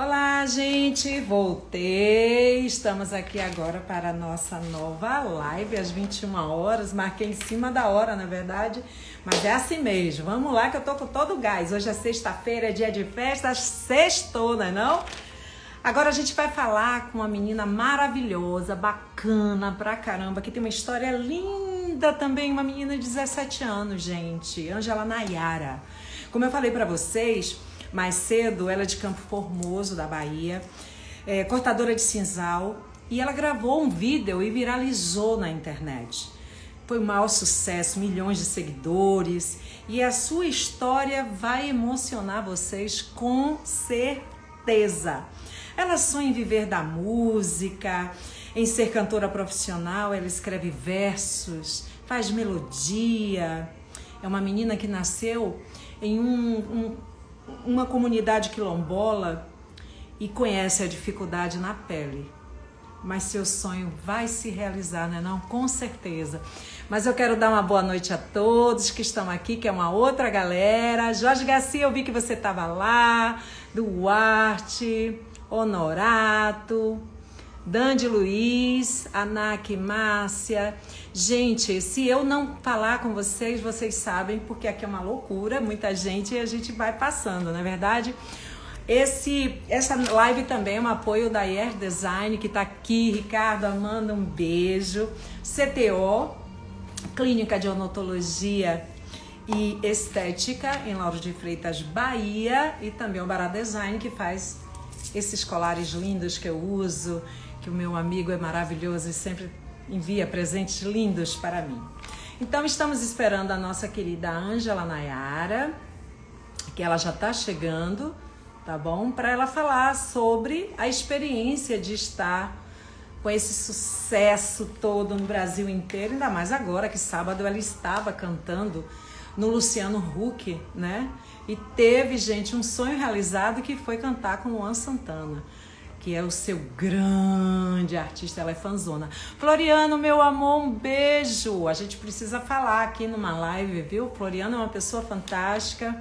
Olá, gente, voltei. Estamos aqui agora para a nossa nova live às 21 horas. Marquei em cima da hora, na verdade, mas é assim mesmo. Vamos lá que eu tô com todo o gás. Hoje é sexta-feira, é dia de festa, sextou, não é não? Agora a gente vai falar com uma menina maravilhosa, bacana pra caramba, que tem uma história linda também, uma menina de 17 anos, gente, Angela Nayara. Como eu falei para vocês, mais cedo, ela é de Campo Formoso, da Bahia, é, cortadora de cinzal, e ela gravou um vídeo e viralizou na internet. Foi um maior sucesso, milhões de seguidores, e a sua história vai emocionar vocês com certeza. Ela sonha em viver da música, em ser cantora profissional, ela escreve versos, faz melodia. É uma menina que nasceu em um, um uma comunidade quilombola e conhece a dificuldade na pele. Mas seu sonho vai se realizar, né? Não, com certeza. Mas eu quero dar uma boa noite a todos que estão aqui, que é uma outra galera. Jorge Garcia, eu vi que você estava lá. Duarte, Honorato, Dande Luiz, Anak Márcia. Gente, se eu não falar com vocês, vocês sabem, porque aqui é uma loucura, muita gente e a gente vai passando, não é verdade? Esse, essa live também é um apoio da Air Design, que está aqui. Ricardo, Amanda, um beijo. CTO, Clínica de Odontologia e Estética, em Lauro de Freitas, Bahia. E também o Bará Design, que faz esses colares lindos que eu uso que o meu amigo é maravilhoso e sempre envia presentes lindos para mim. Então estamos esperando a nossa querida Ângela Nayara, que ela já está chegando, tá bom? Para ela falar sobre a experiência de estar com esse sucesso todo no Brasil inteiro, ainda mais agora que sábado ela estava cantando no Luciano Huck, né? E teve, gente, um sonho realizado que foi cantar com Luan Santana que é o seu grande artista, ela é fanzona. Floriano, meu amor, um beijo. A gente precisa falar aqui numa live, viu? Floriano é uma pessoa fantástica,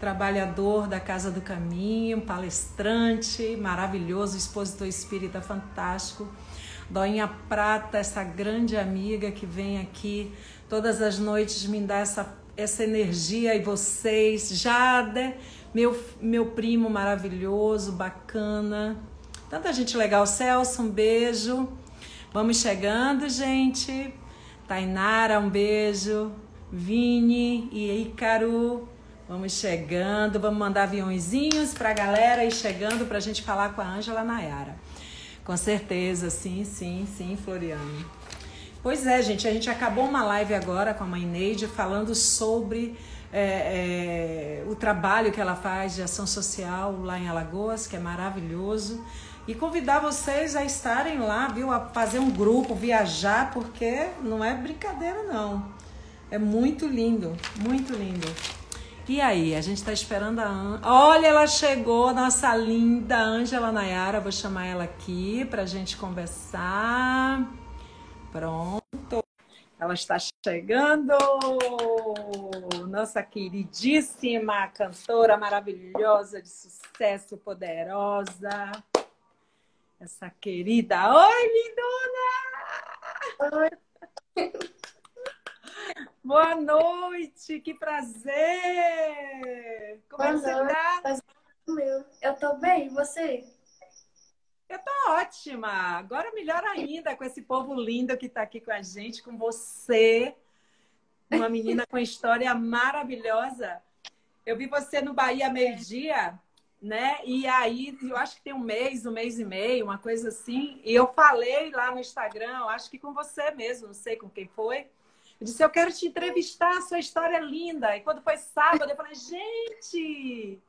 trabalhador da Casa do Caminho, palestrante, maravilhoso, expositor espírita fantástico. Doinha Prata, essa grande amiga que vem aqui todas as noites me dá essa, essa energia e vocês. Jade, meu, meu primo maravilhoso, bacana, Tanta gente legal. Celso, um beijo. Vamos chegando, gente. Tainara, um beijo. Vini e Ícaro. Vamos chegando, vamos mandar aviãozinhos pra galera ir chegando pra gente falar com a Ângela Nayara. Com certeza, sim, sim, sim, Floriano. Pois é, gente, a gente acabou uma live agora com a mãe Neide falando sobre é, é, o trabalho que ela faz de ação social lá em Alagoas, que é maravilhoso e convidar vocês a estarem lá, viu? A fazer um grupo, viajar, porque não é brincadeira, não. É muito lindo, muito lindo. E aí, a gente está esperando a An... Olha, ela chegou, nossa linda Ângela Nayara. Vou chamar ela aqui para a gente conversar. Pronto. Ela está chegando. Nossa queridíssima cantora maravilhosa, de sucesso, poderosa essa querida. Oi, lindona! Oi. Boa noite, que prazer! Como é Boa é que você tá? Meu. Eu tô bem, e você? Eu tô ótima. Agora melhor ainda com esse povo lindo que tá aqui com a gente, com você. Uma menina com história maravilhosa. Eu vi você no Bahia meio-dia né? E aí, eu acho que tem um mês, um mês e meio, uma coisa assim. E eu falei lá no Instagram, acho que com você mesmo, não sei com quem foi. Eu disse, eu quero te entrevistar, sua história é linda. E quando foi sábado, eu falei, gente,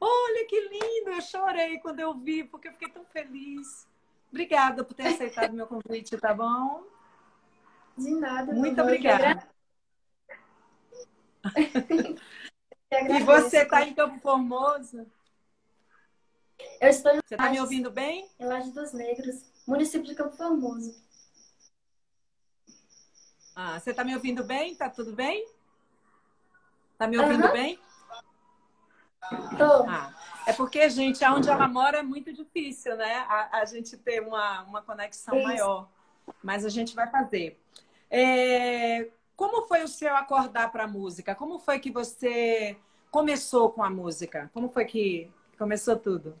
olha que lindo. Eu chorei quando eu vi, porque eu fiquei tão feliz. Obrigada por ter aceitado meu convite, tá bom? De nada. Muito obrigada. e você está em Campo Formoso? Eu estou Você está me ouvindo bem? Em Laje dos Negros, município de Campo Formoso. Ah, você está me ouvindo bem? Tá tudo bem? Tá me ouvindo uhum. bem? Tô. Ah, é porque, gente, onde ela mora é muito difícil, né? A, a gente ter uma, uma conexão Isso. maior. Mas a gente vai fazer. É, como foi o seu acordar para a música? Como foi que você começou com a música? Como foi que começou tudo?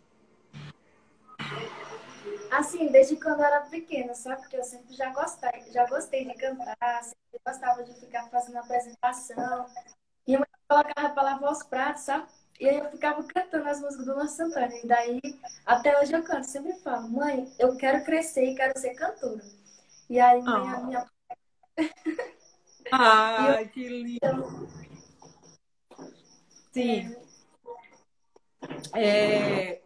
Assim, desde quando eu era pequena, sabe? Porque eu sempre já gostei, já gostei de cantar, sempre gostava de ficar fazendo apresentação. E eu colocava pra lavar os pratos, sabe? E aí eu ficava cantando as músicas do Luan Santana. E daí, até hoje eu canto, sempre falo, mãe, eu quero crescer e quero ser cantora. E aí, mãe, a Ah. minha Ai, que lindo! Sim. É,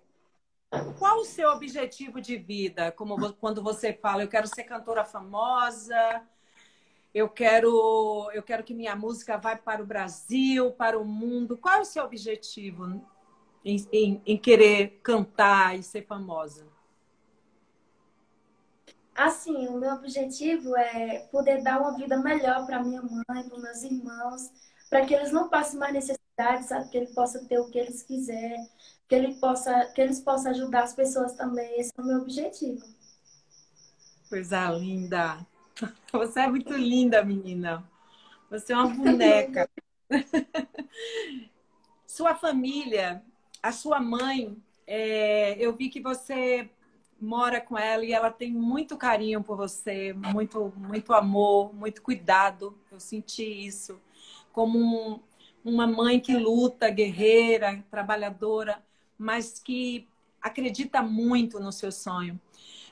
Qual o seu objetivo de vida? Como quando você fala, eu quero ser cantora famosa, eu quero, eu quero que minha música vá para o Brasil, para o mundo. Qual é o seu objetivo em, em- em querer cantar e ser famosa? Assim, o meu objetivo é poder dar uma vida melhor para minha mãe, para meus irmãos, para que eles não passem mais necessidade, sabe? Que ele possa ter o que eles quiserem, que ele possa, que eles possam ajudar as pessoas também. Esse é o meu objetivo. Coisa linda! Você é muito linda, menina. Você é uma boneca. Sua família, a sua mãe, é, eu vi que você mora com ela e ela tem muito carinho por você, muito, muito amor, muito cuidado. Eu senti isso como um- uma mãe que luta, guerreira, trabalhadora, mas que acredita muito no seu sonho.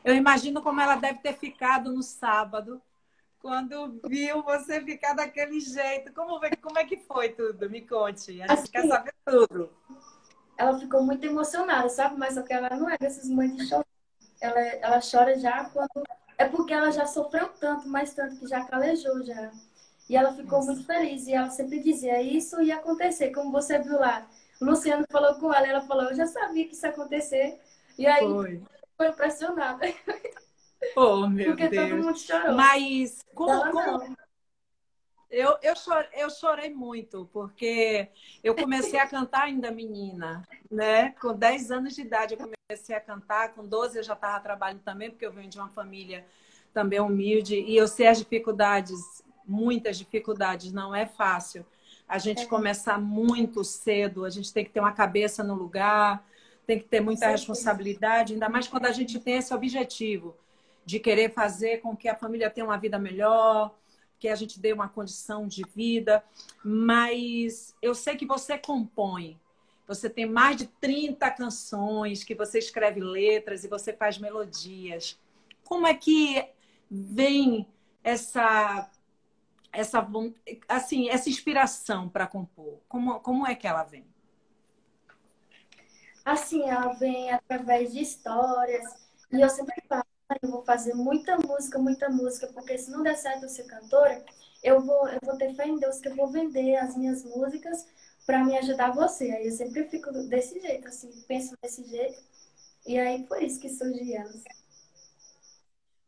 Eu imagino como ela deve ter ficado no sábado, quando viu você ficar daquele jeito. Como, foi- como é que foi tudo? Me conte. A gente Assim, quer saber tudo. Ela ficou muito emocionada, sabe? Mas só que ela não é dessas mães de chorar. Ela, ela chora já quando. É porque ela já sofreu tanto, mas tanto que já calejou já. E ela ficou muito feliz. E ela sempre dizia: Isso ia acontecer, como você viu lá. O Luciano falou com ela, ela falou: Eu já sabia que isso ia acontecer. E aí Foi. ficou impressionada, Oh, meu porque todo Deus. mundo chorou. Mas como, como eu, eu, chorei, eu chorei muito, porque eu comecei a cantar ainda menina, né? Com 10 anos de idade eu comecei a cantar, com 12 eu já estava trabalhando também, porque eu venho de uma família também humilde, e eu sei as dificuldades, muitas dificuldades, não é fácil. A gente começar muito cedo, a gente tem que ter uma cabeça no lugar, tem que ter muita responsabilidade, ainda mais quando a gente tem esse objetivo de querer fazer com que a família tenha uma vida melhor, que a gente dê uma condição de vida. Mas eu sei que você compõe. Você tem mais de 30 canções, que você escreve letras e você faz melodias. Como é que vem essa essa assim, essa inspiração para compor? Como, como é que ela vem? Assim, ela vem através de histórias. E eu sempre falo, "Mãe, eu vou fazer muita música, muita música, porque se não der certo ser cantora, eu vou, eu vou ter fé em Deus que eu vou vender as minhas músicas para me ajudar você. Aí eu sempre fico desse jeito, assim, penso desse jeito. E aí foi isso que surgiu elas.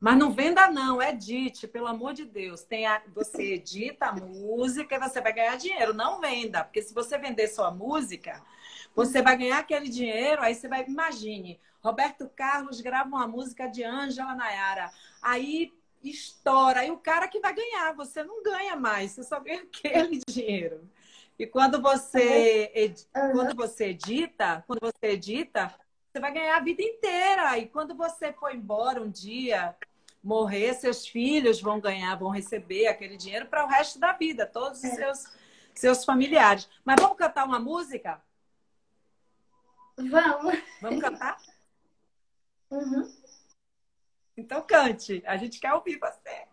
Mas não venda, não, edite, pelo amor de Deus. Tem a- você edita a música e você vai ganhar dinheiro. Não venda, porque se você vender sua música, você vai ganhar aquele dinheiro, aí você vai. Imagine, Roberto Carlos grava uma música de Ângela Nayara. Aí estoura, aí o cara que vai ganhar, você não ganha mais, você só ganha aquele dinheiro. E quando você, ed- Aham. quando você edita, quando você edita, você vai ganhar a vida inteira. E quando você for embora um dia, morrer, seus filhos vão ganhar, vão receber aquele dinheiro para o resto da vida, todos os É. seus, seus familiares. Mas vamos cantar uma música? Vamos. Vamos cantar? Uhum. Então cante. A gente quer ouvir você.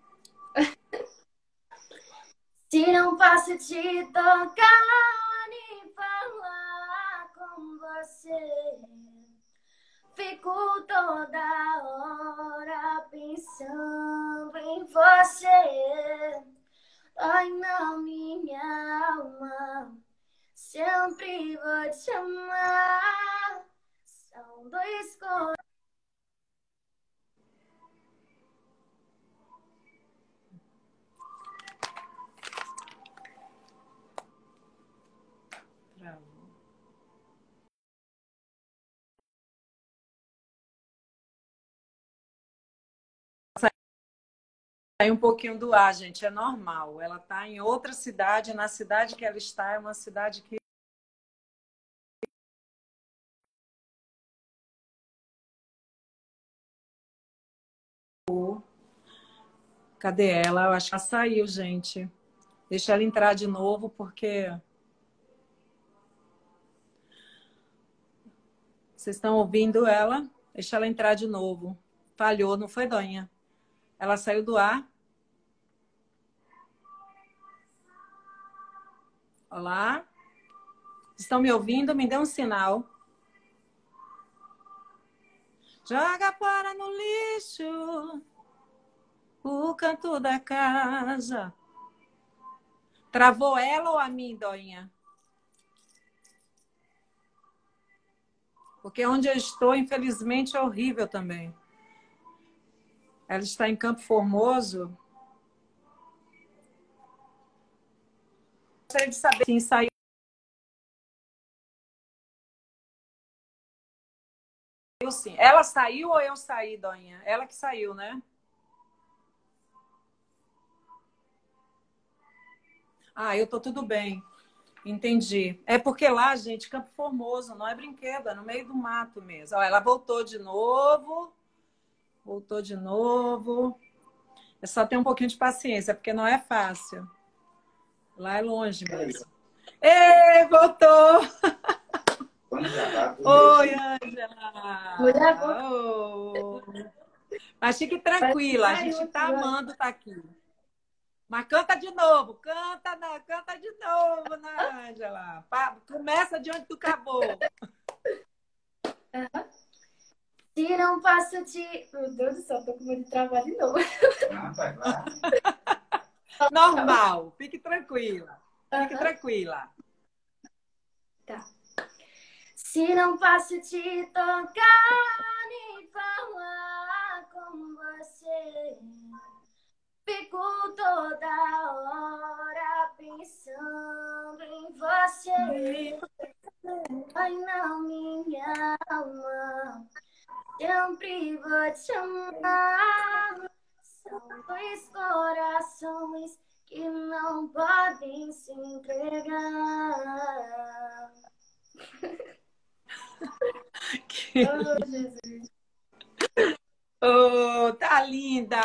Se não posso te tocar nem falar com você, fico toda hora pensando em você. Ai, na minha alma, sempre vou te amar. São dois corações. Um pouquinho do ar, gente, é normal. Ela está em outra cidade, na cidade que ela está, é uma cidade que Cadê ela? Eu acho que ela saiu, gente. Deixa ela entrar de novo, porque. Vocês estão ouvindo ela? Deixa ela entrar de novo. Falhou, não foi, Donha? Ela saiu do ar. Olá? Estão me ouvindo? Me dê um sinal. Joga fora no lixo o canto da casa. Travou ela ou a mim, Doinha? Porque onde eu estou, infelizmente, é horrível também. Ela está em Campo Formoso. Gostaria de saber se saiu. Sim. Ela saiu ou eu saí, Doinha? Ela que saiu, né? Ah, eu tô tudo bem. Entendi. É porque lá, gente, Campo Formoso, não é brinquedo, é no meio do mato mesmo. Ó, ela voltou de novo. Voltou de novo. É só ter um pouquinho de paciência, porque não é fácil. Lá é longe mesmo. Ei, voltou! Oi, Ângela! Oi, Mas fique tranquila, a gente tá amando estar tá aqui. Mas canta de novo, canta, não, canta de novo, né, Ângela? Começa de onde tu acabou. Uhum. Se não passa de. Meu Deus do céu, tô com medo de travar de novo. Normal, fique tranquila. Fique uhum. tranquila. Tá. Se não posso te tocar nem falar com você. Fico toda hora pensando em você. Ai, não, minha alma. Sempre vou te amar. São dois corações que não podem se entregar. que... Oh, Jesus. Oh, tá linda!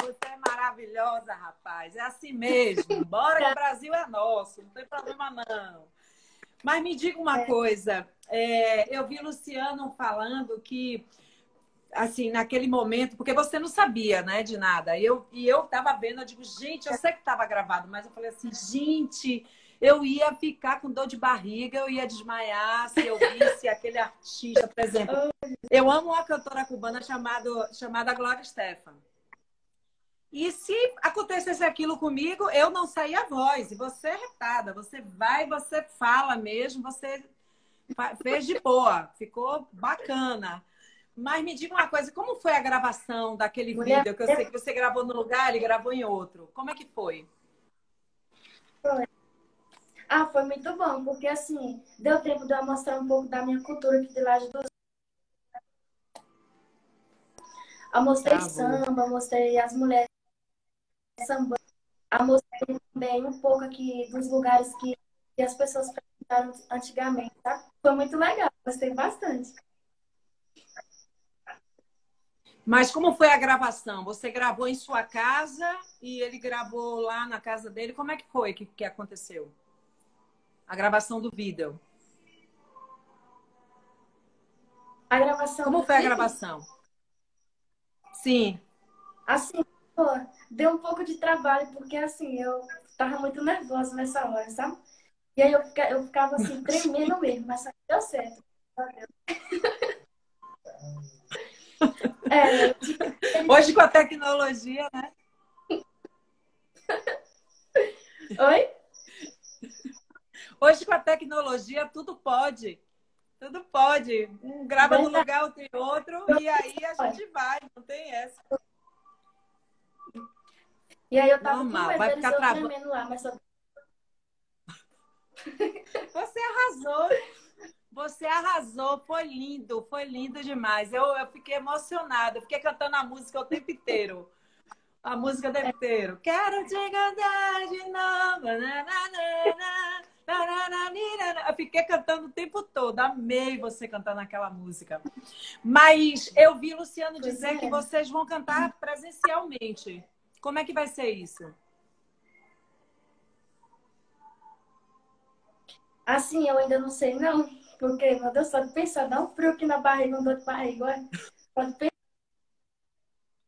Você é maravilhosa, rapaz. É assim mesmo. Bora que o Brasil é nosso, não tem problema não. Mas me diga uma é. coisa. É, eu vi Luciano falando que, assim, naquele momento, porque você não sabia, né, de nada. E eu, e eu tava vendo, eu digo, gente, eu sei que tava gravado, mas eu falei assim, gente, eu ia ficar com dor de barriga, eu ia desmaiar se eu visse aquele artista, por exemplo. Eu amo uma cantora cubana chamado, chamada Glória Stefan. E se acontecesse aquilo comigo, eu não saía a voz. E você é retada, você vai, você fala mesmo, você fez de boa, ficou bacana. Mas me diga uma coisa, como foi a gravação daquele vídeo que eu sei que você gravou no lugar, ele gravou em outro? Como é que foi? Foi. Ah, foi muito bom, porque assim, deu tempo de eu mostrar um pouco da minha cultura aqui de Laje dos Eu mostrei ah, samba, mostrei as mulheres samba, eu mostrei também um pouco aqui dos lugares que, que as pessoas frequentaram antigamente, tá? Foi muito legal, gostei bastante. Mas como foi a gravação? Você gravou em sua casa e ele gravou lá na casa dele? Como é que foi que, que aconteceu? a gravação do vídeo? A gravação. Como foi a gravação? Sim. Assim, pô, deu um pouco de trabalho, porque assim, eu tava muito nervosa nessa hora, sabe? E aí eu, eu ficava assim, tremendo mesmo, mas deu certo. É, Hoje com a tecnologia, né? Oi? Hoje, com a tecnologia, tudo pode. Tudo pode. Um grava num lugar, outro em outro, e aí a gente vai, não tem essa. E aí eu tava Normal, com vai ficar travando. lá, mas só... Você arrasou. Você arrasou, foi lindo, foi lindo demais. Eu, eu fiquei emocionada, eu fiquei cantando a música o tempo inteiro. A música deve ter. Quero te cantar de novo. Eu fiquei cantando o tempo todo. Amei você cantando aquela música. Mas eu vi Luciano dizer é. que vocês vão cantar presencialmente. Como é que vai ser isso? Assim, eu ainda não sei, não. Porque, meu Deus, só de pensar, dá um frio aqui na barriga, um dor de barriga. olha. Só de pensar.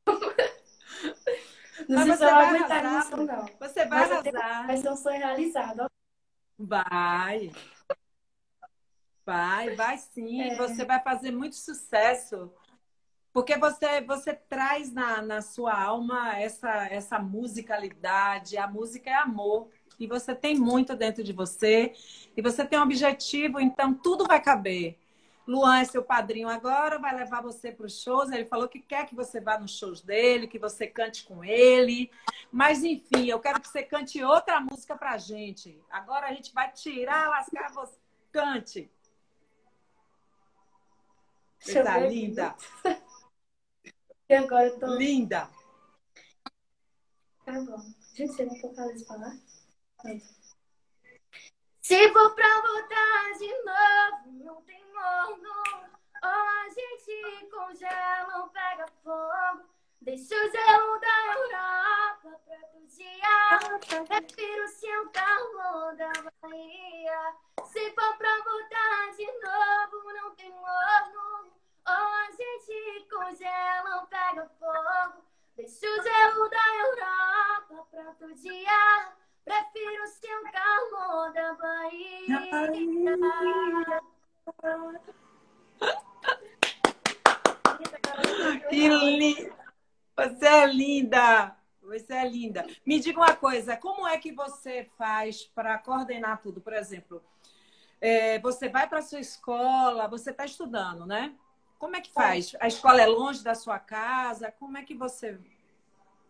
Não sei se eu vai aguentar arrasar. isso, não. Você vai Mas arrasar. Vai ser um sonho realizado. ó. Vai. Vai, vai sim. É. Você vai fazer muito sucesso. Porque você, você traz na, na sua alma essa, essa musicalidade. A música é amor. E você tem muito dentro de você. E você tem um objetivo, então tudo vai caber. Luan é seu padrinho agora, vai levar você para os shows. Ele falou que quer que você vá nos shows dele, que você cante com ele. Mas, enfim, eu quero que você cante outra música pra gente. Agora a gente vai tirar, lascar você. Cante. Coisa ver. linda. E agora eu tô. Linda. Tá bom. Gente, eu não tô falando isso falar. Se for pra voltar de novo, não tem morno. Ou a gente congela ou pega fogo. Deixa o gelo da Europa pra outro dia. Prefiro o seu calor da Bahia. Se for pra voltar de novo, não tem morno. Ou a gente congela ou pega fogo. Deixa o gelo da Europa pra outro dia. Prefiro o seu calor da Bahia. Que linda. Você é linda. Você é linda. Me diga uma coisa, como é que você faz para coordenar tudo? Por exemplo, é, você vai para sua escola, você está estudando, né? Como é que faz? A escola é longe da sua casa? Como é que você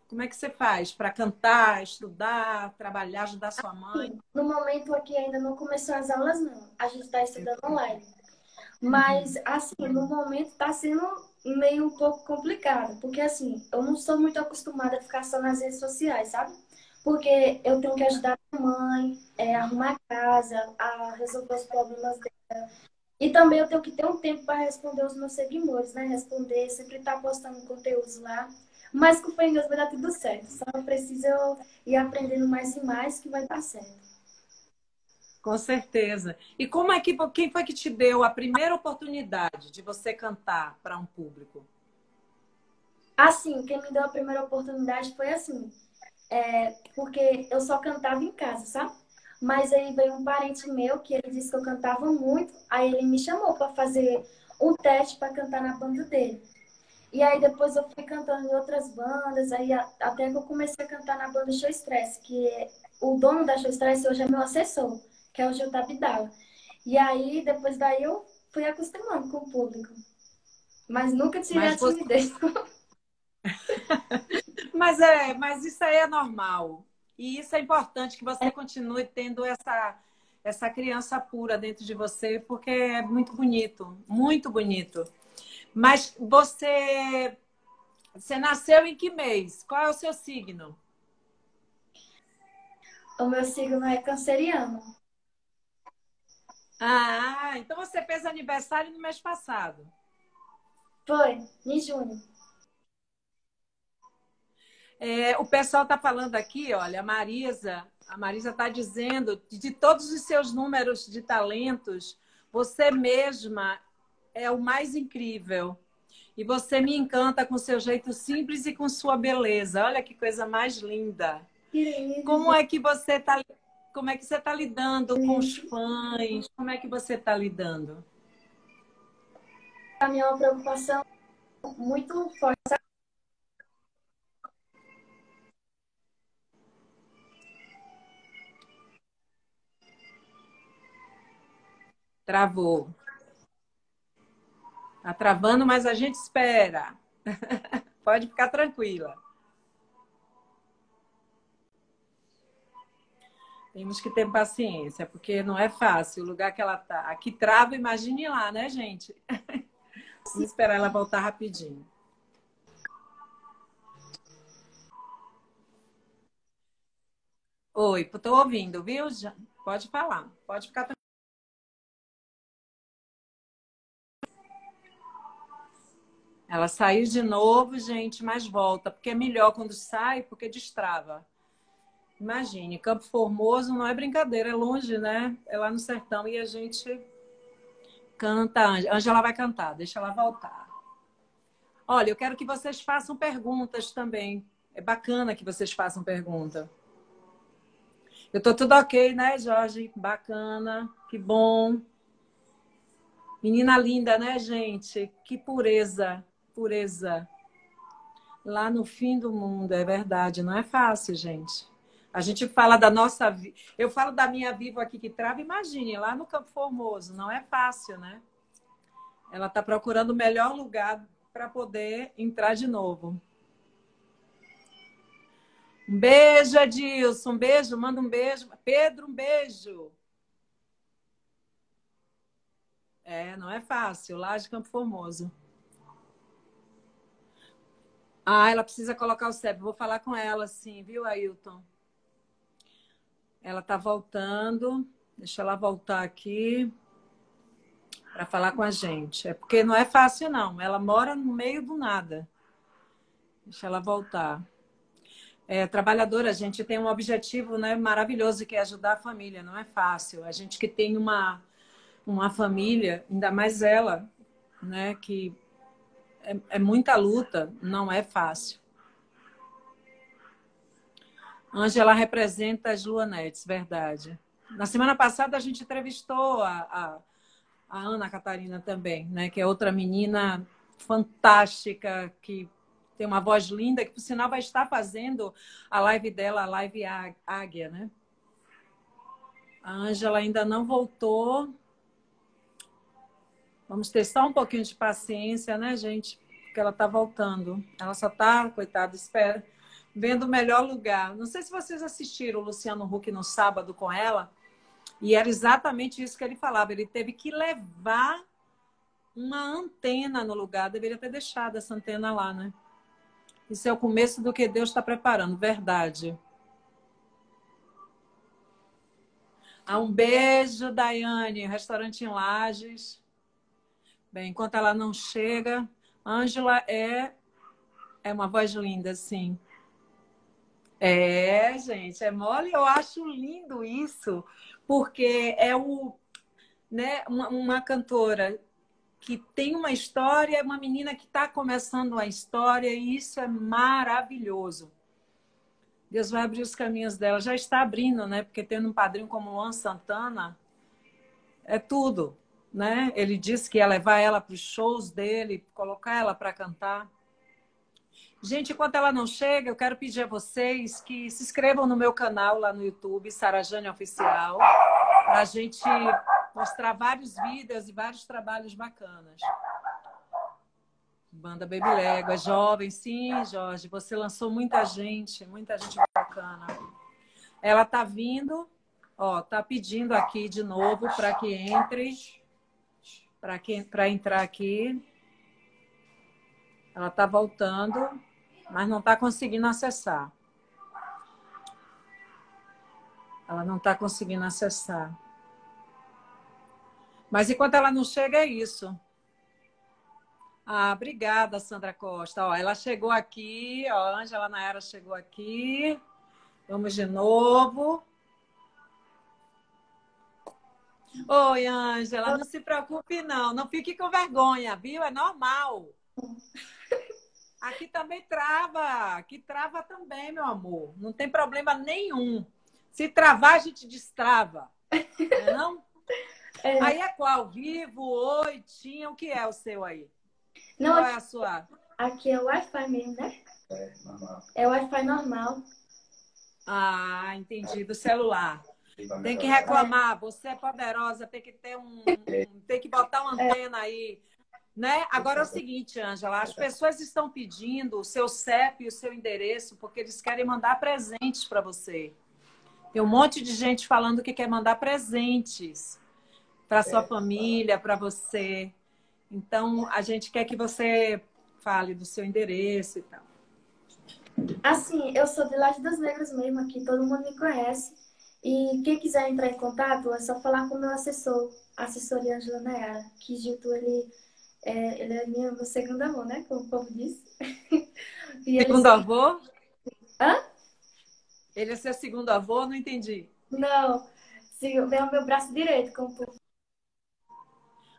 como é que você faz para cantar, estudar, trabalhar, ajudar sua mãe? No momento aqui ainda não começou as aulas, não. A gente está estudando online. Mas, assim, no momento está sendo meio um pouco complicado. Porque, assim, eu não sou muito acostumada a ficar só nas redes sociais, sabe? Porque eu tenho que ajudar a minha mãe, é, arrumar a casa, a resolver os problemas dela. E também eu tenho que ter um tempo para responder os meus seguidores, né? Responder, sempre estar postando conteúdos lá. Mas com em Deus vai dar tudo certo. Só preciso eu ir aprendendo mais e mais que vai dar certo. Com certeza. E como é que quem foi que te deu a primeira oportunidade de você cantar para um público? Assim, quem me deu a primeira oportunidade foi assim. É, porque eu só cantava em casa, sabe? Mas aí veio um parente meu que ele disse que eu cantava muito. Aí ele me chamou para fazer um teste para cantar na banda dele. E aí depois eu fui cantando em outras bandas, aí até que eu comecei a cantar na banda Show Stress, que é- o dono da Show Stress hoje é meu assessor, que é o Gil Tabidala. E aí depois daí eu fui acostumando com o público. Mas nunca tirei Mas a você- timidez. Mas é, mas isso aí é normal. E isso é importante que você continue tendo essa essa criança pura dentro de você, porque é muito bonito, muito bonito. Mas você você nasceu em que mês? Qual é o seu signo? O meu signo é canceriano. Ah, então você fez aniversário no mês passado. Foi, em junho. É, o pessoal está falando aqui, olha, a Marisa, a Marisa está dizendo que de todos os seus números de talentos, você mesma é o mais incrível. E você me encanta com seu jeito simples e com sua beleza. Olha que coisa mais linda. Que Como é que você está como é que você está lidando com os fãs? Como é que você está lidando? A minha é uma preocupação muito forte. sabe? Travou. Tá travando, mas a gente espera. Pode ficar tranquila. Temos que ter paciência, porque não é fácil o lugar que ela tá. Aqui trava, imagine lá, né, gente? Vamos esperar ela voltar rapidinho. Oi, estou ouvindo, viu? Pode falar, pode ficar Ela saiu de novo, gente, mas volta, porque é melhor quando sai, porque destrava. Imagine, Campo Formoso não é brincadeira, é longe, né? É lá no sertão e a gente canta. Ângela vai cantar, deixa ela voltar. Olha, eu quero que vocês façam perguntas também. É bacana que vocês façam pergunta. Eu tô tudo ok, né, Jorge? Bacana, que bom. Menina linda, né, gente? Que pureza pureza lá no fim do mundo, é verdade, não é fácil, gente. A gente fala da nossa vida. Eu falo da minha viva aqui que trava, imagine, lá no Campo Formoso, não é fácil, né? Ela está procurando o melhor lugar para poder entrar de novo. Um beijo, Adilson. Um beijo, manda um beijo. Pedro, um beijo. É, não é fácil, lá de Campo Formoso. Ah, ela precisa colocar o CEP. Vou falar com ela, sim, viu, Ailton? Ela tá voltando. Deixa ela voltar aqui para falar com a gente. É porque não é fácil, não. Ela mora no meio do nada. Deixa ela voltar. É, trabalhadora, a gente tem um objetivo né, maravilhoso que é ajudar a família. Não é fácil. A gente que tem uma, uma família, ainda mais ela, né, que é, é muita luta, não é fácil. Ângela representa as Luanetes, verdade. Na semana passada a gente entrevistou a, a, a, Ana Catarina também, né? Que é outra menina fantástica, que tem uma voz linda, que por sinal vai estar fazendo a live dela, a live Águia, né? A Ângela ainda não voltou. Vamos só um pouquinho de paciência, né, gente? Porque ela está voltando. Ela só está, coitada, espera, vendo o melhor lugar. Não sei se vocês assistiram o Luciano Huck no sábado com ela. E era exatamente isso que ele falava. Ele teve que levar uma antena no lugar. Deveria ter deixado essa antena lá, né? Isso é o começo do que Deus está preparando, verdade. Ah, um beijo, Daiane, restaurante em Lages. Bem, enquanto ela não chega, Ângela é é uma voz linda, sim. É, gente, é mole. Eu acho lindo isso, porque é o, né, uma, uma cantora que tem uma história, uma menina que está começando a história, e isso é maravilhoso. Deus vai abrir os caminhos dela. Já está abrindo, né? Porque tendo um padrinho como Luan Santana, é tudo né? Ele disse que ia levar ela para os shows dele, colocar ela para cantar. Gente, enquanto ela não chega, eu quero pedir a vocês que se inscrevam no meu canal lá no YouTube, Sarajane Oficial, para a gente mostrar vários vídeos e vários trabalhos bacanas. Banda Baby Lego, é jovem, sim, Jorge. Você lançou muita gente, muita gente bacana. Ela tá vindo, ó, tá pedindo aqui de novo para que entre para entrar aqui. Ela está voltando, mas não está conseguindo acessar. Ela não está conseguindo acessar. Mas enquanto ela não chega, é isso. Ah, obrigada, Sandra Costa. Ó, ela chegou aqui, ó, a Ângela Naera chegou aqui. Vamos de novo. Oi, Ângela, não se preocupe, não. Não fique com vergonha, viu? É normal. Aqui também trava. Aqui trava também, meu amor. Não tem problema nenhum. Se travar, a gente destrava. Não é não? É. Aí é qual? Vivo, oi, tinha. O que é o seu aí? Não, qual é a sua? Aqui é o Wi-Fi mesmo, né? É, normal. É o Wi-Fi normal. Ah, entendi. Do celular. Tem que reclamar, você é poderosa, tem que ter um, um tem que botar uma antena aí. Né? Agora é o seguinte, Ângela, as pessoas estão pedindo o seu CEP e o seu endereço porque eles querem mandar presentes para você. Tem um monte de gente falando que quer mandar presentes para sua é. família, para você. Então, a gente quer que você fale do seu endereço e tal. Assim, eu sou de Laje das Negras mesmo, aqui todo mundo me conhece. E quem quiser entrar em contato, é só falar com o meu assessor, assessoria Angela Nayara, que Gilto, ele é, ele é minha, meu segundo amor, né? Como o povo diz. segundo avô? Hã? Ele é seu segundo avô? Não entendi. Não, sim, é o meu braço direito, como o povo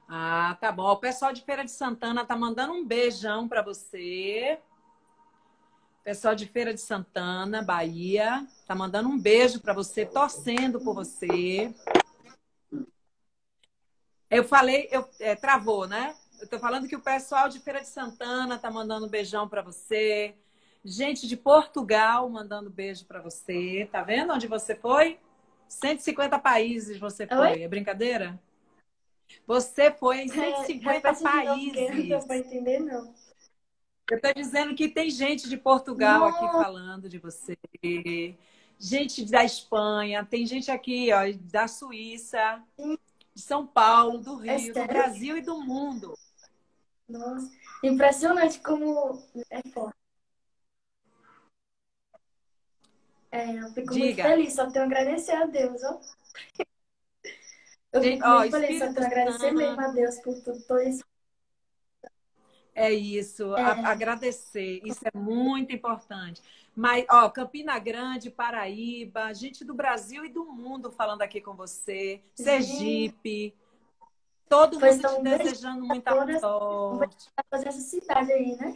ah, tá bom. O pessoal de Feira de Santana tá mandando um beijão para você. Pessoal de Feira de Santana, Bahia, tá mandando um beijo para você, torcendo por você. Eu falei, eu é, travou, né? Eu tô falando que o pessoal de Feira de Santana tá mandando um beijão para você. Gente de Portugal mandando beijo para você. Tá vendo onde você foi? 150 países você foi. Oi? É brincadeira? Você foi em 150 é, países. Não deu para entender, não. Eu estou dizendo que tem gente de Portugal Nossa. aqui falando de você. Gente da Espanha, tem gente aqui, ó, da Suíça, de São Paulo, do é Rio, é do Brasil e do mundo. Nossa, impressionante como é forte. É, eu fico Diga. muito feliz, só tenho a agradecer a Deus, ó. Eu fico ó, muito feliz, só tenho a agradecer mesmo a Deus por tudo, isso. É isso, é. A, agradecer, isso é muito importante. Mas, ó, Campina Grande, Paraíba, gente do Brasil e do mundo falando aqui com você, Sergipe, todo mundo te desejando muita sorte. fazer essa cidade aí, né?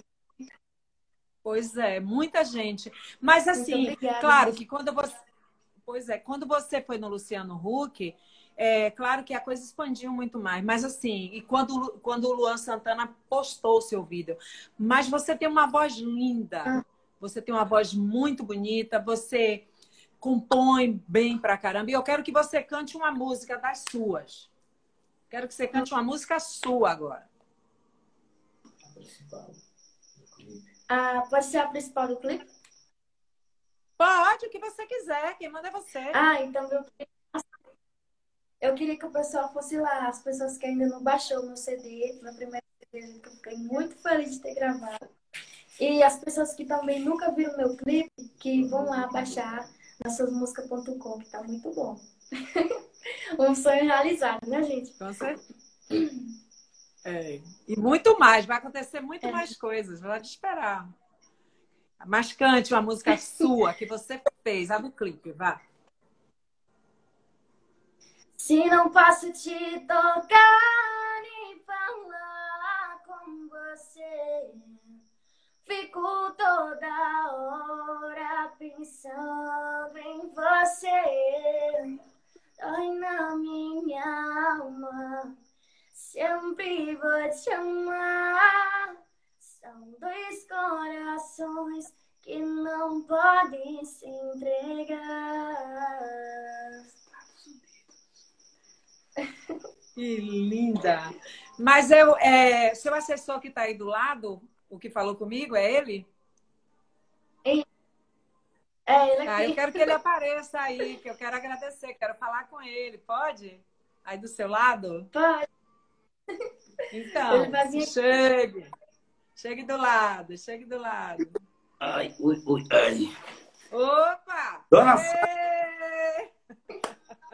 Pois é, muita gente. Mas assim, claro que quando você. Pois é, quando você foi no Luciano Huck, é claro que a coisa expandiu muito mais. Mas assim, e quando, quando o Luan Santana postou o seu vídeo. Mas você tem uma voz linda, ah. você tem uma voz muito bonita, você compõe bem pra caramba. E eu quero que você cante uma música das suas. Quero que você cante uma música sua agora. A principal. Ah, pode ser a principal do clipe? Pode, o que você quiser. Quem manda é você. Ah, então eu eu queria que o pessoal fosse lá, as pessoas que ainda não baixou o meu CD, meu primeiro CD, que eu fiquei muito feliz de ter gravado. E as pessoas que também nunca viram meu clipe, que vão lá baixar na suasmusicas.com, que tá muito bom. um sonho realizado, né, gente? Com certeza. É. E muito mais, vai acontecer muito é. mais coisas, pode esperar. Mas cante uma música sua que você fez, a do clipe, vá. Se não posso te tocar nem falar com você, fico toda hora pensando em você. Dói na minha alma, sempre vou te amar. São dois corações que não podem se entregar. Que linda! Mas eu, é, seu assessor que está aí do lado, o que falou comigo, é ele? É, é ele aqui. Ah, eu quero que ele apareça aí, que eu quero agradecer, quero falar com ele. Pode? Aí do seu lado? Pode. Então, chegue. Chegue do lado, chegue do lado. Ai, ui, ui, ai. Opa! Dona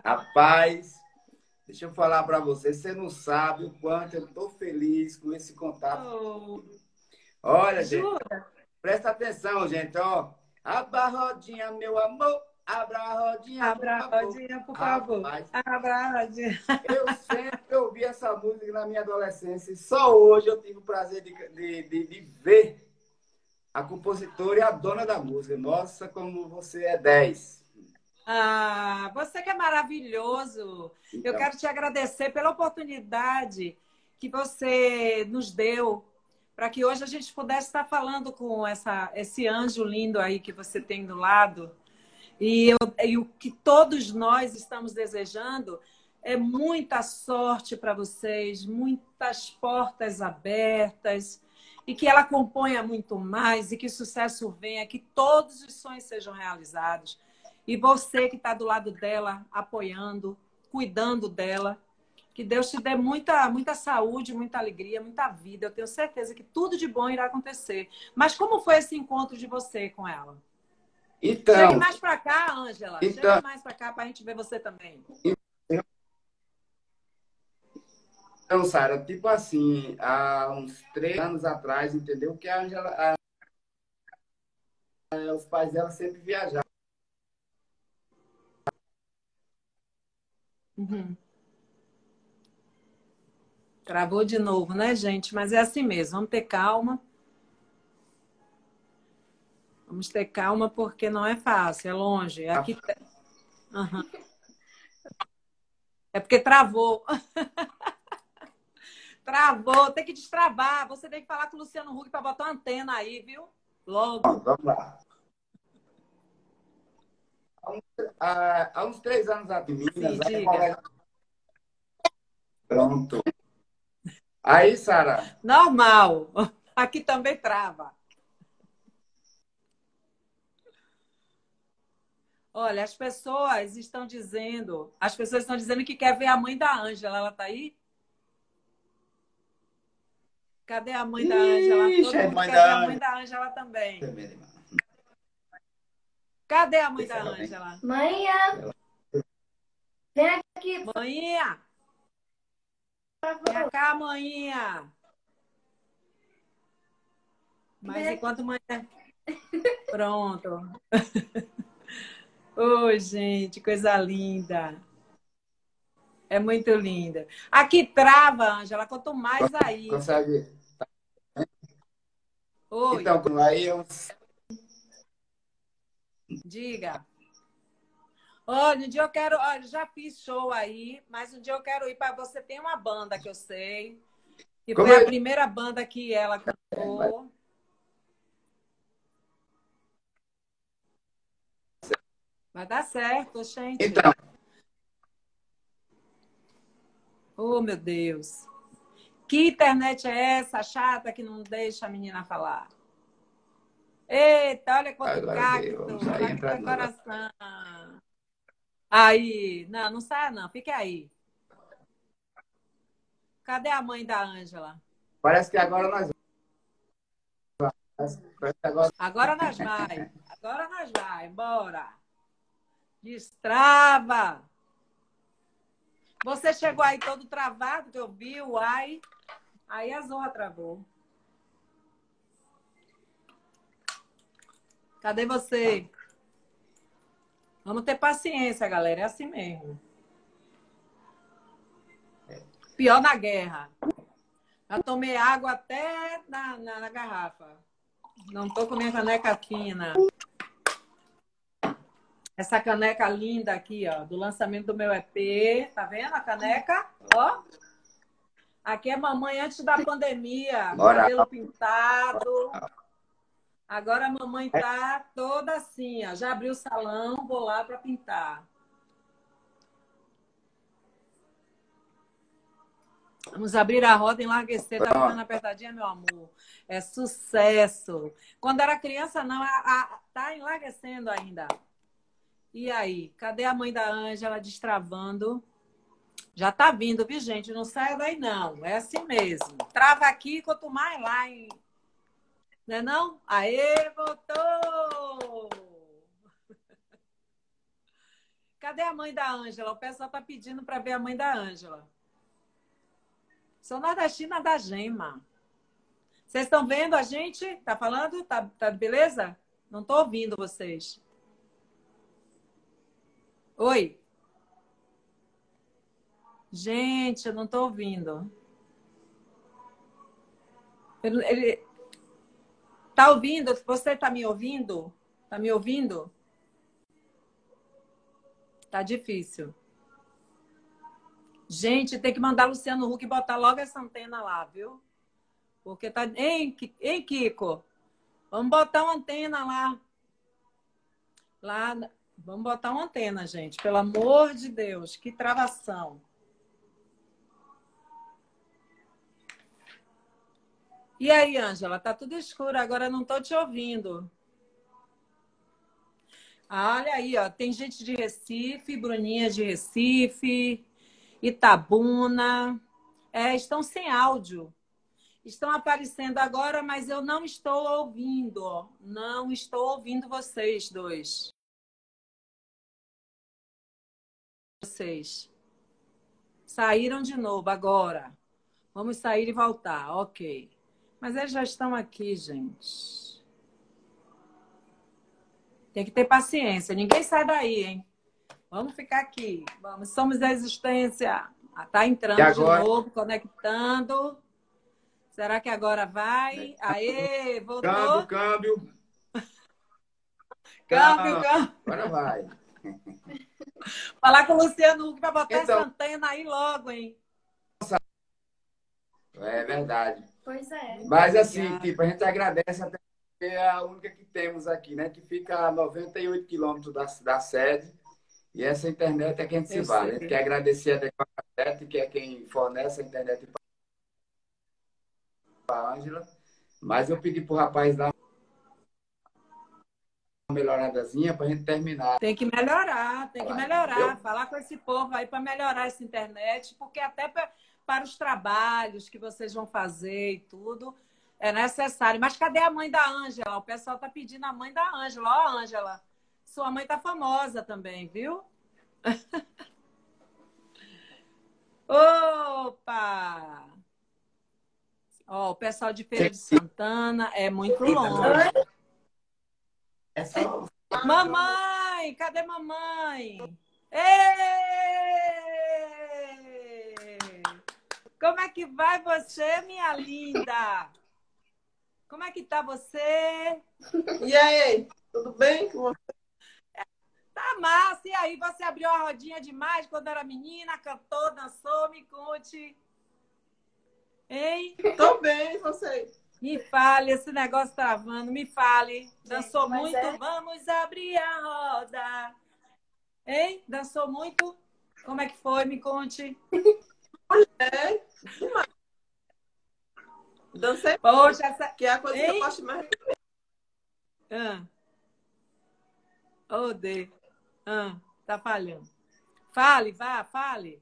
Rapaz, Deixa eu falar para você, você não sabe o quanto eu estou feliz com esse contato. Oh. Olha, Jura? gente, presta atenção, gente, ó. Abra a rodinha, meu amor. Abra a rodinha, Abra a rodinha, por favor. Rapaz, Abra a rodinha. Eu sempre ouvi essa música na minha adolescência e só hoje eu tive o prazer de, de, de, de ver a compositora e a dona da música. Nossa, como você é 10. Ah, você que é maravilhoso. Então. Eu quero te agradecer pela oportunidade que você nos deu para que hoje a gente pudesse estar falando com essa, esse anjo lindo aí que você tem do lado. E, eu, e o que todos nós estamos desejando é muita sorte para vocês, muitas portas abertas e que ela componha muito mais e que o sucesso venha, que todos os sonhos sejam realizados. E você que está do lado dela, apoiando, cuidando dela, Que Deus te dê muita, muita saúde, muita alegria, muita vida. Eu tenho certeza que tudo de bom irá acontecer. Mas como foi esse encontro de você com ela? Então. Chegue mais para cá, Ângela. Então, Chegue mais para cá para a gente ver você também. Então, Sara, tipo assim, há uns três anos atrás, entendeu? Que a Ângela. Os pais dela sempre viajavam. Uhum. Travou de novo, né, gente? Mas é assim mesmo. Vamos ter calma. Vamos ter calma porque não é fácil, é longe. É aqui. Uhum. É porque travou. travou, tem que destravar. Você tem que falar com o Luciano Huck para botar uma antena aí, viu? Logo. Vamos lá. Há uns, há, há uns três anos atrás, Minas, Sim, colega... Pronto. Aí, Sara. Normal. Aqui também trava. Olha, as pessoas estão dizendo, as pessoas estão dizendo que quer ver a mãe da Ângela. Ela tá aí? Cadê a mãe da Ângela? Todo é mundo quer ver a mãe da Ângela também. Cadê a mãe da Ângela? Manhã. Vem aqui. Manhinha. Vem cá, manhinha. Mas enquanto mãe. Pronto. Oi, oh, gente, coisa linda. É muito linda. Aqui trava, Ângela, quanto mais aí. Consegue. Oi. Então, aí eu. Diga. Olha, um dia eu quero. Olha, já fiz show aí, mas um dia eu quero ir para você. Tem uma banda que eu sei. E Como foi é? a primeira banda que ela cantou. Vai dar certo, gente. Então. Oh, meu Deus. Que internet é essa chata que não deixa a menina falar? Eita, olha quanto Agora cacto. Vai coração. Aí, não, não saia não, fique aí. Cadê a mãe da Ângela? Parece que agora nós Agora... agora nós vai. Agora nós vai. Bora. Destrava. Você chegou aí todo travado, que eu vi, uai. Aí a Zorra travou. Cadê você? Vamos ter paciência, galera. É assim mesmo. Pior na guerra. Já tomei água até na, na, na garrafa. Não tô com minha caneca fina. Essa caneca linda aqui, ó, do lançamento do meu EP. Tá vendo a caneca? Ó. Aqui é mamãe antes da pandemia. Bora. Cabelo pintado. Agora a mamãe tá toda assim, ó. Já abriu o salão, vou lá para pintar. Vamos abrir a roda e enlarguecer. Tá ficando apertadinha, meu amor. É sucesso. Quando era criança, não. A, a, tá enlarguecendo ainda. E aí? Cadê a mãe da Ângela destravando? Já tá vindo, viu, gente? Não saia daí, não. É assim mesmo. Trava aqui, quanto mais lá em não é não? Aê, voltou! Cadê a mãe da Ângela? O pessoal tá pedindo para ver a mãe da Ângela. Sou nordestina da Gema. Vocês estão vendo a gente? Tá falando? Tá, tá beleza? Não tô ouvindo vocês. Oi. Gente, eu não tô ouvindo. Ele, Tá ouvindo? Você tá me ouvindo? Tá me ouvindo? Tá difícil. Gente, tem que mandar Luciano Huck botar logo essa antena lá, viu? Porque tá. Hein, hein Kiko? Vamos botar uma antena lá. Lá. Vamos botar uma antena, gente. Pelo amor de Deus, que travação. E aí, Ângela, tá tudo escuro, agora não tô te ouvindo. Olha aí, ó, tem gente de Recife, Bruninha de Recife. Itabuna. É, estão sem áudio. Estão aparecendo agora, mas eu não estou ouvindo. Não estou ouvindo vocês dois. Vocês. Saíram de novo agora. Vamos sair e voltar. Ok. Mas eles já estão aqui, gente. Tem que ter paciência. Ninguém sai daí, hein? Vamos ficar aqui. Vamos. Somos a existência. Está entrando de novo, conectando. Será que agora vai? Aê, voltou. Câmbio, câmbio. câmbio, câmbio. Agora vai. Falar com o Luciano Huck para botar então... essa antena aí logo, hein? É verdade. Pois é. Mas assim, Obrigada. tipo, a gente agradece até é a única que temos aqui, né? Que fica a 98 quilômetros da, da sede. E essa internet é quem se vale. A gente quer agradecer a Declarete, que é quem fornece a internet para a Ângela. Mas eu pedi para o rapaz dar uma melhoradazinha para a gente terminar. Tem que melhorar, tem que melhorar. Eu... Falar com esse povo aí para melhorar essa internet, porque até pra, para os trabalhos que vocês vão fazer e tudo é necessário. Mas cadê a mãe da Ângela? O pessoal tá pedindo a mãe da Ângela. Ó, Ângela, sua mãe tá famosa também, viu? Opa! Ó, o pessoal de Feira de Santana é muito longe. É só... Mamãe! Cadê mamãe? Ei! Como é que vai você, minha linda? Como é que tá você? E aí, tudo bem com você? Tá massa. E aí, você abriu a rodinha demais quando era menina, cantou, dançou, me conte. Hein? Tô bem, você? Me fale, esse negócio travando, me fale. Dançou muito? É... Vamos abrir a roda. Hein? Dançou muito? Como é que foi? Me conte. Mulher, demais. Dancei Poxa, essa... que é a coisa Ei? que eu gosto mais. Ah. Oh, de. Ah, tá falhando. Fale, vá, fale.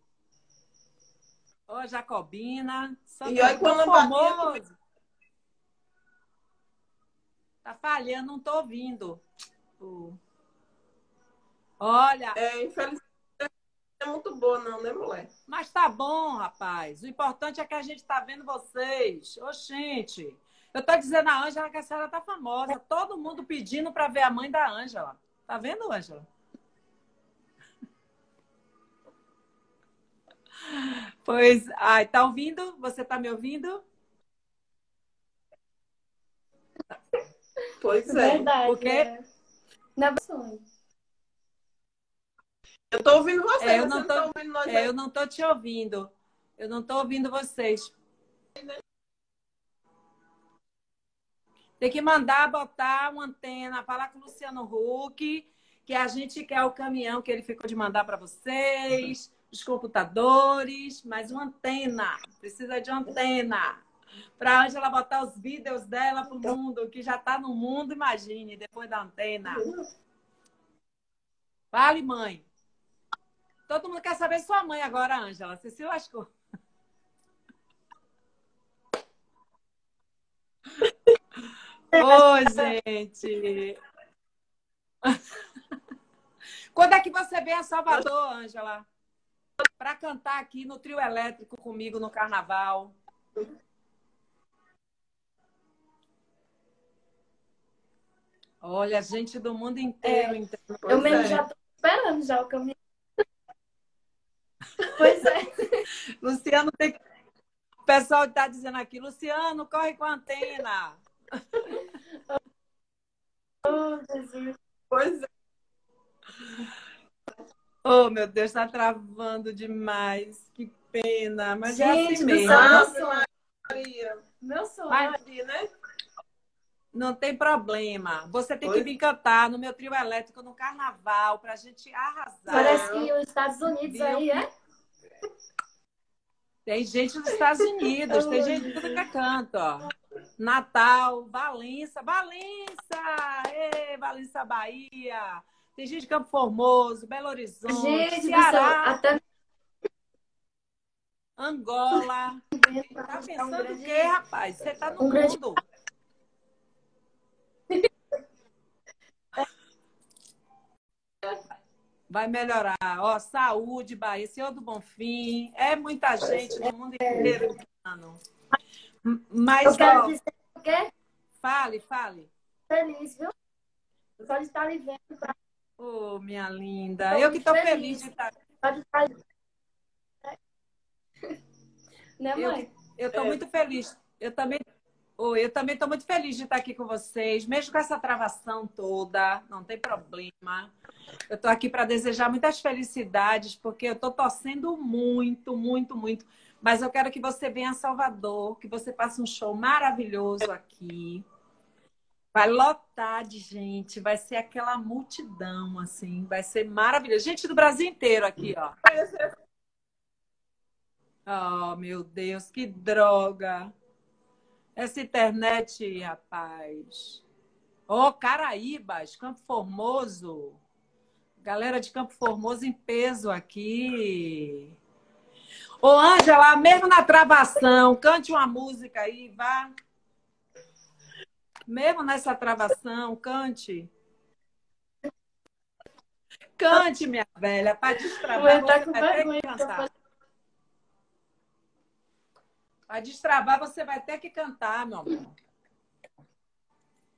Ô, oh, Jacobina. E olha quando famoso. Tá falhando, não tô ouvindo. Olha. É, infelizmente é muito boa, não, né, mulher? Mas tá bom, rapaz. O importante é que a gente tá vendo vocês. Ô, gente. Eu tô dizendo a Ângela que a senhora tá famosa. Todo mundo pedindo para ver a mãe da Ângela. Tá vendo, Ângela? Pois, ai, tá ouvindo? Você tá me ouvindo? Pois é. Verdade. Porque... É. Na eu tô ouvindo você, é, eu não tô, tá ouvindo nós. É, eu não tô te ouvindo. Eu não tô ouvindo vocês. Tem que mandar botar uma antena, falar com o Luciano Huck, que a gente quer o caminhão que ele ficou de mandar para vocês, os computadores, mas uma antena. Precisa de uma antena. Para a Angela botar os vídeos dela para o mundo, que já está no mundo, imagine, depois da antena. Fale, mãe. Todo mundo quer saber sua mãe agora, Ângela. Você se lascou. Oi, gente. Quando é que você vem a Salvador, Ângela? Para cantar aqui no trio elétrico comigo no carnaval. Olha, gente do mundo inteiro. É, então. Eu mesmo é. já estou esperando já o caminho. Pois é. Luciano tem O pessoal está dizendo aqui, Luciano, corre com a antena. Oh, Jesus. Pois é. Oh, meu Deus, está travando demais. Que pena. Mas Gente, é assim mesmo. Nossa, Maria. Meu sonho. Mas, né? Não tem problema. Você tem Oi? que vir cantar no meu trio elétrico no carnaval pra gente arrasar. Parece que os Estados Unidos Viu? aí, é? Tem gente dos Estados Unidos, tem gente de tudo que é canto, ó. Natal, Valença, Valença! Ê, Valença, Bahia! Tem gente de Campo Formoso, Belo Horizonte, gente, Ceará. Até Angola. Tá pensando o quê, rapaz? Você tá no mundo. Vai melhorar. Ó, saúde, Bahia, Senhor do Bonfim. É muita gente no mundo inteiro. Mano. Mas, Eu quero ó, dizer o quê? fale, fale. Feliz, viu? Só de estar lhe vendo, pra- Ô, minha linda. Eu que tô feliz de estar. só de estar Né, Eu, mãe? eu tô muito feliz. Eu também. Oi, eu também estou muito feliz de estar aqui com vocês, mesmo com essa travação toda, não tem problema. Eu estou aqui para desejar muitas felicidades, porque eu estou torcendo muito, muito, muito. Mas eu quero que você venha a Salvador, que você faça um show maravilhoso aqui. Vai lotar de gente, vai ser aquela multidão, assim, vai ser maravilhoso. Gente do Brasil inteiro aqui, ó. Oh, meu Deus, que droga. Essa internet, rapaz. Ô, oh, Caraíbas, Campo Formoso. Galera de Campo Formoso em peso aqui. Ô, Ângela, mesmo na travação, cante uma música aí, vá. Mesmo nessa travação, cante. Cante, minha velha, para destravar. Mãe, tá com vai ter que vergonha Para destravar, você vai ter que cantar, meu amor.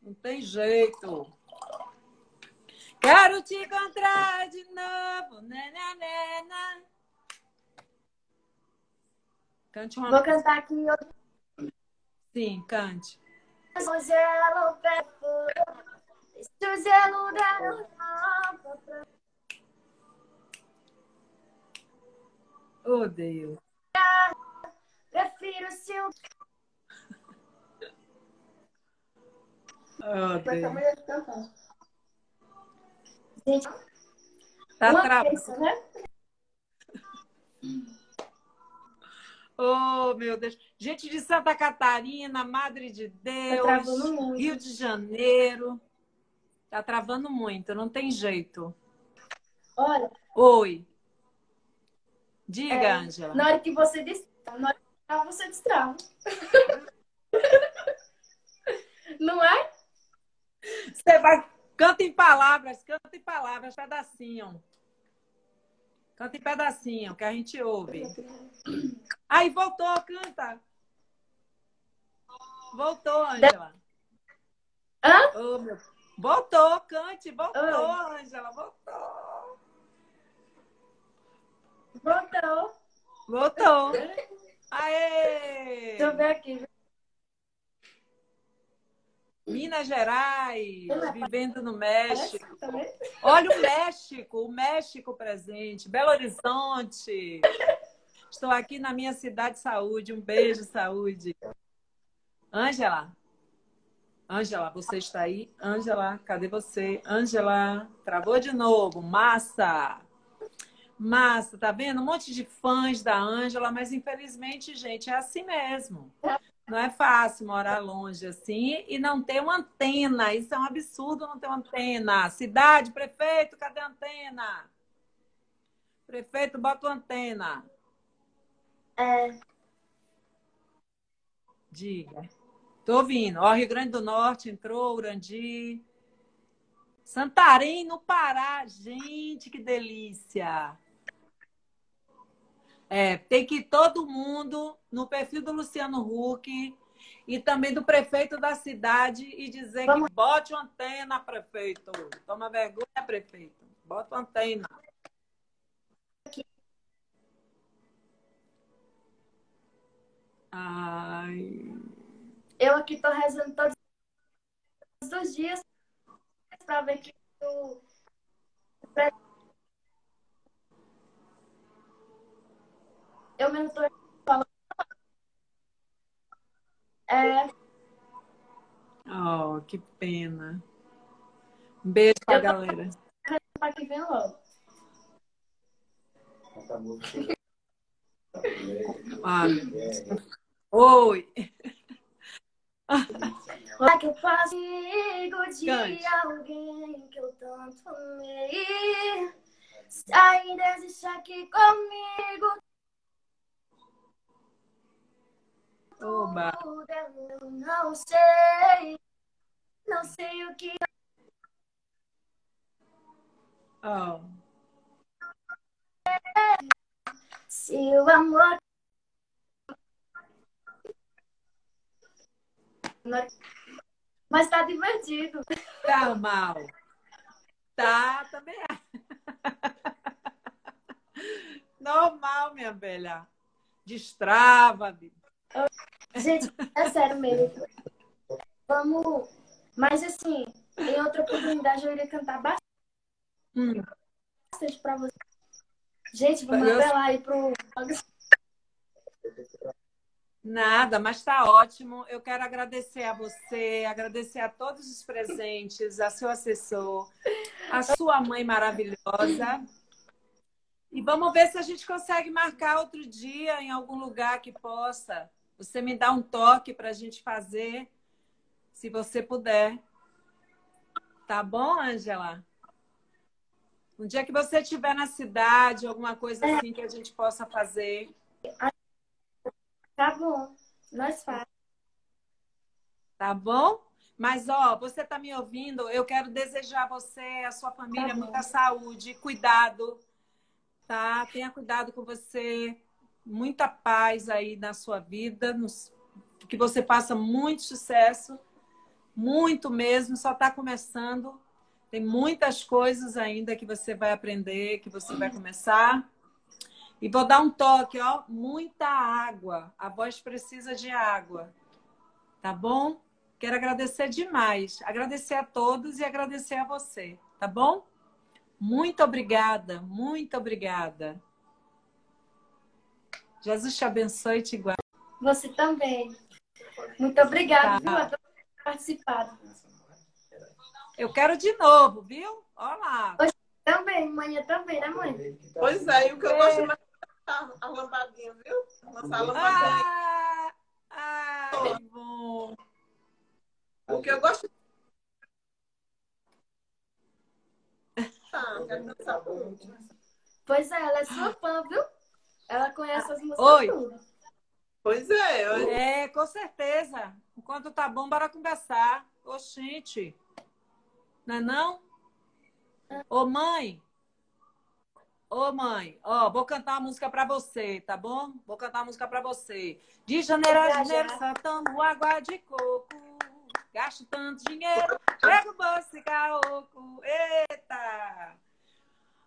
Não tem jeito. Quero te encontrar de novo. Né, né, né, né. Cante uma. Vou cantar aqui Sim, cante. Oh, Deus. Prefiro se o Oh, Deus. Gente, Tá uma travando. terça, né? Oh, meu Deus. Gente de Santa Catarina, Madre de Tá Deus, travando muito. Rio de Janeiro. Tá travando muito, não tem jeito. Olha, Oi. Diga, É, Ângela. na hora que você destrava, na hora destrava, você destrava. Não é? Você vai. Canta em palavras, canta em palavras, pedacinho. Canta em pedacinho, que a gente ouve. Aí, voltou, canta. Voltou, Ângela. Hã? Ô, meu- Voltou, cante, voltou. Ângela, voltou. Voltou. Voltou. Aê! Deixa eu ver aqui. Minas Gerais, vivendo no México. Olha o México, o México presente, Belo Horizonte. Estou aqui na minha cidade saúde. Um beijo, saúde. Ângela. Ângela, você está aí? Ângela, cadê você? Ângela, travou de novo. Massa. Massa, tá vendo? Um monte de fãs da Ângela, mas infelizmente, gente, é assim mesmo. Não é fácil morar longe assim e não ter uma antena. Isso é um absurdo não ter uma antena. Cidade, prefeito, cadê a antena? Prefeito, bota uma antena. É, Diga. Tô ouvindo. Ó, Rio Grande do Norte entrou, Urandi. Santarém, no Pará. Gente, que delícia. É, tem que ir todo mundo no perfil do Luciano Huck e também do prefeito da cidade e dizer que bote uma antena, prefeito. Toma vergonha, prefeito. Bota uma antena. Ai. eu aqui tô rezando todos os dias pra ver que o tô falando. É, Oh, que pena. Um beijo pra Eu galera. pra que vem logo. Ah. Oi. Lá que eu consigo de Cante. alguém que eu tanto amei. Se ainda existe aqui comigo. Oba. Eu não sei, não sei o que. Oh. Se o amor. Mas tá divertido. Tá mal. Tá, também. Normal, minha velha. Destrava. Gente, é sério mesmo. Vamos. Mas assim, em outra oportunidade eu iria cantar bastante Hum. pra você. Gente, vamos Eu- apelar aí pro. Nada, mas tá ótimo. Eu quero agradecer a você, agradecer a todos os presentes, a seu assessor, a sua mãe maravilhosa. E vamos ver se a gente consegue marcar outro dia em algum lugar que possa. Você me dá um toque para a gente fazer, se você puder. Tá bom, Ângela? Um dia que você estiver na cidade, alguma coisa assim que a gente possa fazer. Tá bom. Nós faz. Tá bom? Mas, ó, você tá me ouvindo? Eu quero desejar a você, a sua família, Tá muita saúde, cuidado, tá? Tenha cuidado com você, muita paz aí na sua vida, nos- que você faça muito sucesso, muito mesmo, só tá começando. Tem muitas coisas ainda que você vai aprender, que você vai começar. E vou dar um toque, ó, muita água. A voz precisa de água. Tá bom? Quero agradecer demais. Agradecer a todos e agradecer a você, tá bom? Muito obrigada, muito obrigada. Jesus te abençoe e te guarde. Você também. Muito obrigada, Tá. viu, a todos que participaram. Eu quero de novo, viu? Olha lá. Também, manhã também, né, mãe? Pois é, e o que eu gosto mais é a, a lambadinha, viu? Lançar a lambadinha. Ah, ah, que bom. O que eu gosto. Tá, quero dançar muito. Pois é, ela é sua fã, viu? Ela conhece as músicas Oi. tudo. Pois é, eu- É, com certeza. Enquanto tá bom, bora conversar. Oxente. Não é não? Ô, mãe. Ô, mãe. Ó, vou cantar uma música pra você, tá bom? Vou cantar uma música pra você. De janeiro a janeiro, tomo água de coco. Gasto tanto dinheiro, pego o bolso e caoco. Eita!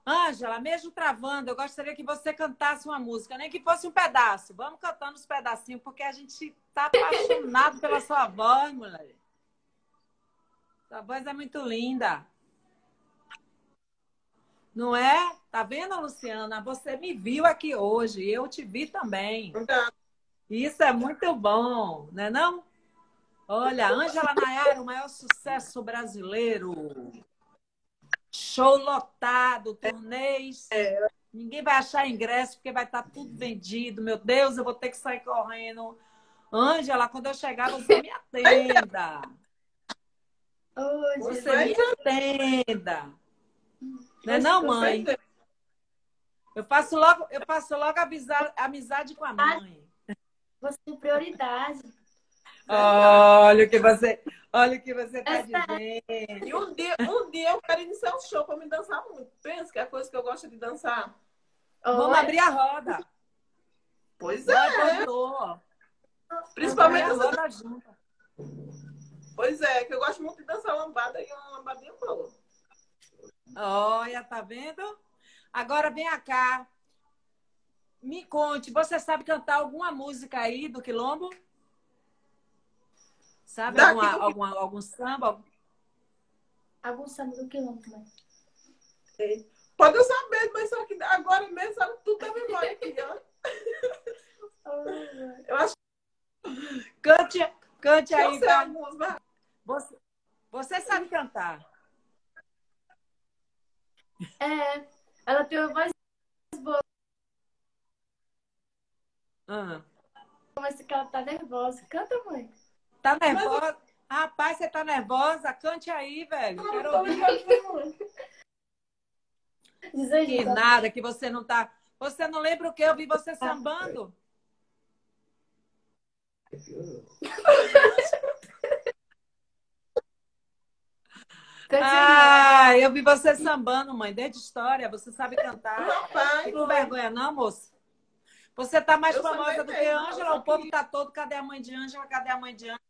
Ângela, mesmo travando, eu gostaria que você cantasse uma música, nem que fosse um pedaço. Vamos cantando os pedacinhos, porque a gente tá apaixonado pela sua voz, mulher. Sua voz é muito linda. Não é? Tá vendo, Luciana? Você me viu aqui hoje, eu te vi também. Isso é muito bom, não é não? Olha, Ângela Nayara, o maior sucesso brasileiro. Show lotado, turnês. Ninguém vai achar ingresso porque vai estar tudo vendido. Meu Deus, eu vou ter que sair correndo. Ângela, quando eu chegar, você me atenda. Você me atenda. Não é não, mãe? Eu faço logo, eu faço logo amizade, amizade com a mãe. Você tem prioridade. Olha o que você, olha o que você está Essa- dizendo. E um dia, um dia eu quero iniciar um show pra me dançar muito. Pensa que é a coisa que eu gosto de dançar. Vamos Olha, abrir a roda. Pois é, principalmente Abrir a roda junto. Pois é, que eu gosto muito de dançar lambada e uma lambadinha boa. Olha, tá vendo? Agora vem cá. Me conte, você sabe cantar alguma música aí do Quilombo? Sabe alguma, alguma, algum samba? Algum samba do quilômetro, mãe. Pode eu saber, mas só que agora mesmo sabe tudo da memória aqui, ó. Eu acho Cante, cante que aí. vai. alguns, mas Você, você sabe cantar. É, ela tem uma voz boa, Ah. mas que ela tá nervosa. Canta, mãe. Tá nervosa? Rapaz, você tá nervosa? Cante aí, velho. Quero ouvir. Diz aí, Que nada, que você não tá. Você não lembra o que? Eu vi você sambando. Ah, eu vi você sambando, mãe, desde história. Você sabe cantar. Rapaz, com vergonha, não, moço? Você tá mais Eu famosa do que Ângela. O povo tá todo. Cadê a mãe de Ângela? Cadê a mãe de Ângela?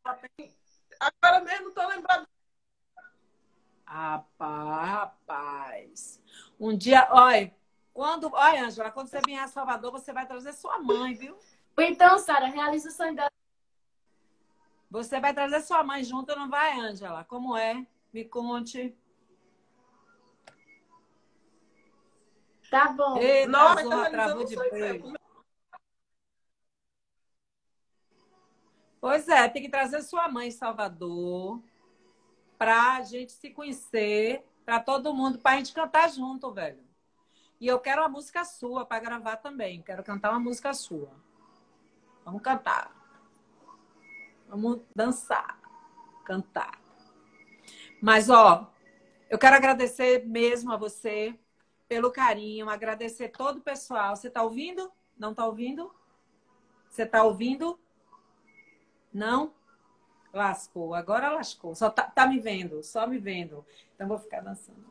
agora mesmo não tô lembrando. Rapaz, rapaz. Um dia, olha, quando, olha, Ângela, quando você vier a Salvador, você vai trazer sua mãe, viu? Então, Sara, realiza o sonho dela. Você vai trazer sua mãe junto, não vai, Ângela? Como é? Me conte. Tá bom. Eita, Nossa, zorra, travou de um Pois é, tem que trazer sua mãe em Salvador pra gente se conhecer, pra todo mundo, pra gente cantar junto, velho. E eu quero uma música sua pra gravar também. Quero cantar uma música sua. Vamos cantar. Vamos dançar, cantar. Mas, ó, eu quero agradecer mesmo a você pelo carinho, agradecer todo o pessoal. Você tá ouvindo? Não tá ouvindo? Você tá ouvindo? Não? Lascou. Agora lascou. Só tá, tá me vendo, só me vendo. Então vou ficar dançando.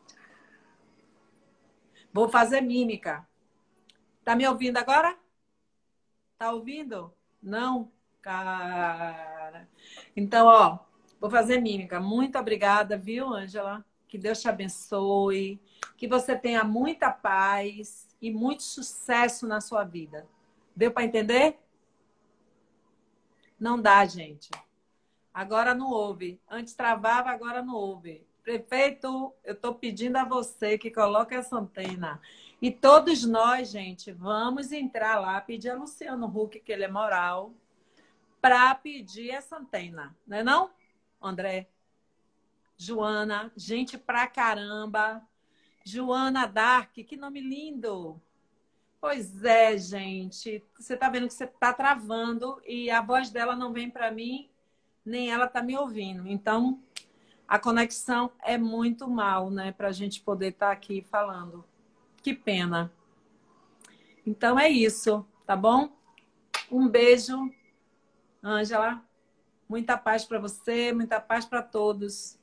Vou fazer mímica. Tá me ouvindo agora? Tá ouvindo? Não? Cara. Então, ó, vou fazer mímica. Muito obrigada, viu, Ângela? Que Deus te abençoe. Que você tenha muita paz e muito sucesso na sua vida. Deu para entender? Não dá, gente. Agora não houve. Antes travava, agora não houve. Prefeito, eu estou pedindo a você que coloque essa antena. E todos nós, gente, vamos entrar lá, pedir a Luciano Huck, que ele é moral, para pedir essa antena. Não é não, André? Joana, gente pra caramba. Joana Dark, que nome lindo. Pois é, gente. Você tá vendo que você tá travando e a voz dela não vem para mim, nem ela tá me ouvindo. Então, a conexão é muito mal, né, pra gente poder estar aqui falando. Que pena. Então é isso, tá bom? Um beijo, Ângela. Muita paz para você, muita paz para todos.